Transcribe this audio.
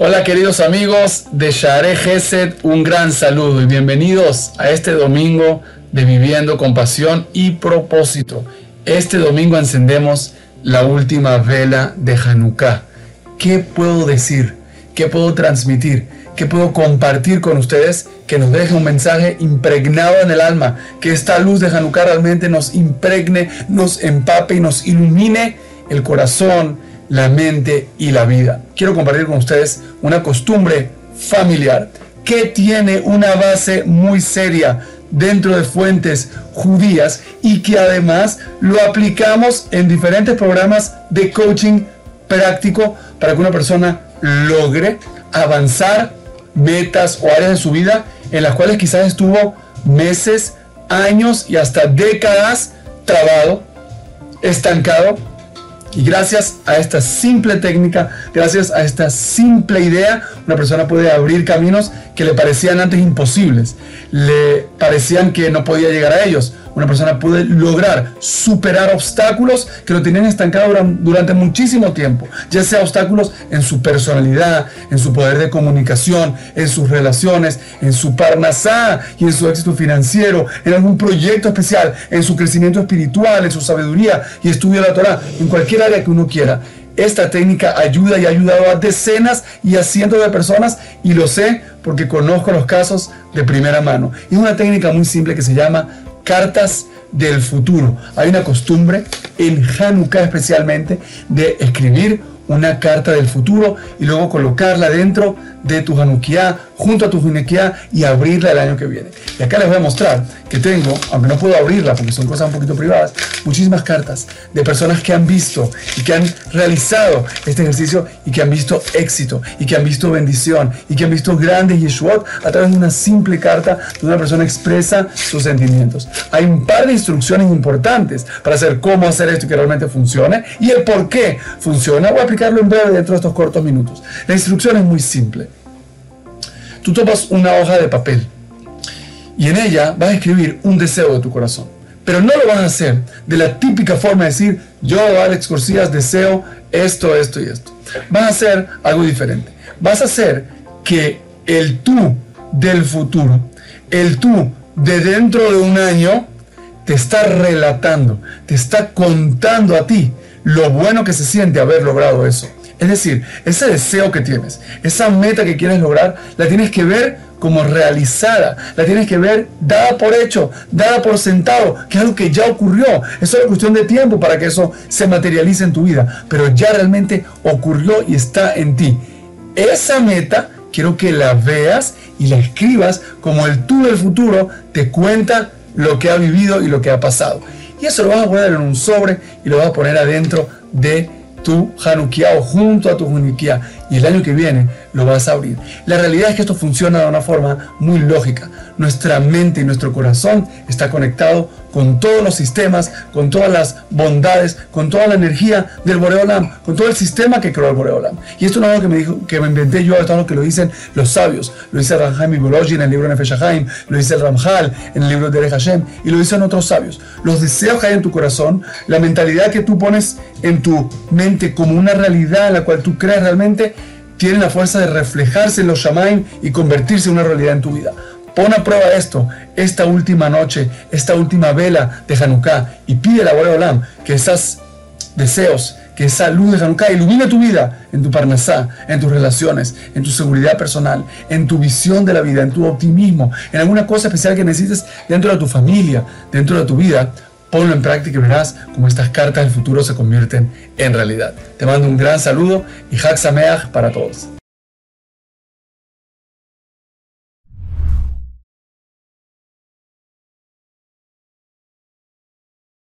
Hola queridos amigos de Share Gesed, un gran saludo y bienvenidos a este domingo de Viviendo con Pasión y Propósito. Este domingo encendemos la última vela de Hanukkah. ¿Qué puedo decir? ¿Qué puedo transmitir? ¿Qué puedo compartir con ustedes que nos deje un mensaje impregnado en el alma? Que esta luz de Hanukkah realmente nos impregne, nos empape y nos ilumine el corazón, la mente y la vida. Quiero compartir con ustedes una costumbre familiar que tiene una base muy seria dentro de fuentes judías y que además lo aplicamos en diferentes programas de coaching práctico para que una persona logre avanzar metas o áreas de su vida en las cuales quizás estuvo meses, años y hasta décadas trabado, estancado y gracias a esta simple técnica, gracias a esta simple idea, una persona puede abrir caminos que le parecían antes imposibles, le parecían que no podía llegar a ellos. Una persona puede lograr superar obstáculos que lo tenían estancado durante muchísimo tiempo, ya sea obstáculos en su personalidad, en su poder de comunicación, en sus relaciones, en su parnasá y en su éxito financiero, en algún proyecto especial, en su crecimiento espiritual, en su sabiduría y estudio de la Torah, en cualquier área que uno quiera. Esta técnica ayuda y ha ayudado a decenas y a cientos de personas y lo sé porque conozco los casos de primera mano. Es una técnica muy simple que se llama cartas del futuro. Hay una costumbre en Hanukkah especialmente de escribir una carta del futuro y luego colocarla dentro de tu Hanukkah, junto a tu Hanukkah y abrirla el año que viene. Y acá les voy a mostrar que tengo, aunque no puedo abrirla porque son cosas un poquito privadas, muchísimas cartas de personas que han visto y que han realizado este ejercicio y que han visto éxito y que han visto bendición y que han visto grandes yeshuot a través de una simple carta de una persona expresa sus sentimientos. Hay un par de instrucciones importantes para hacer cómo hacer esto y que realmente funcione y el por qué funciona. Voy a explicarlo en breve dentro de estos cortos minutos. La instrucción es muy simple. Tú tomas una hoja de papel y en ella vas a escribir un deseo de tu corazón. Pero no lo vas a hacer de la típica forma de decir, yo, Alex Corcías, deseo esto, esto y esto. Vas a hacer algo diferente. Vas a hacer que el tú del futuro, el tú de dentro de un año, te está relatando, te está contando a ti lo bueno que se siente haber logrado eso. Es decir, ese deseo que tienes, esa meta que quieres lograr, la tienes que ver como realizada, la tienes que ver dada por hecho, dada por sentado, que es algo que ya ocurrió. Es solo cuestión de tiempo para que eso se materialice en tu vida, pero ya realmente ocurrió y está en ti. Esa meta quiero que la veas y la escribas como el tú del futuro te cuenta lo que ha vivido y lo que ha pasado. Y eso lo vas a poner en un sobre y lo vas a poner adentro de tu Hanukkah o junto a tu Hanukkah. Y el año que viene lo vas a abrir. La realidad es que esto funciona de una forma muy lógica. Nuestra mente y nuestro corazón está conectado con todos los sistemas, con todas las bondades, con toda la energía del Boreolam, con todo el sistema que creó el Boreolam. Y esto no es algo que me, dijo, que me inventé yo, esto es algo que lo dicen los sabios. Lo dice Ramjaim Ibologi en el libro Nefesh lo dice el en el libro de Hashem, y lo dicen otros sabios. Los deseos que hay en tu corazón, la mentalidad que tú pones en tu mente como una realidad en la cual tú crees realmente, tienen la fuerza de reflejarse en los Shamaim y convertirse en una realidad en tu vida. Pon a prueba esto, esta última noche, esta última vela de Hanukkah y pide a la Olam que esos deseos, que esa luz de Hanukkah ilumine tu vida en tu parnasá, en tus relaciones, en tu seguridad personal, en tu visión de la vida, en tu optimismo, en alguna cosa especial que necesites dentro de tu familia, dentro de tu vida. Ponlo en práctica y verás cómo estas cartas del futuro se convierten en realidad. Te mando un gran saludo y Hak para todos.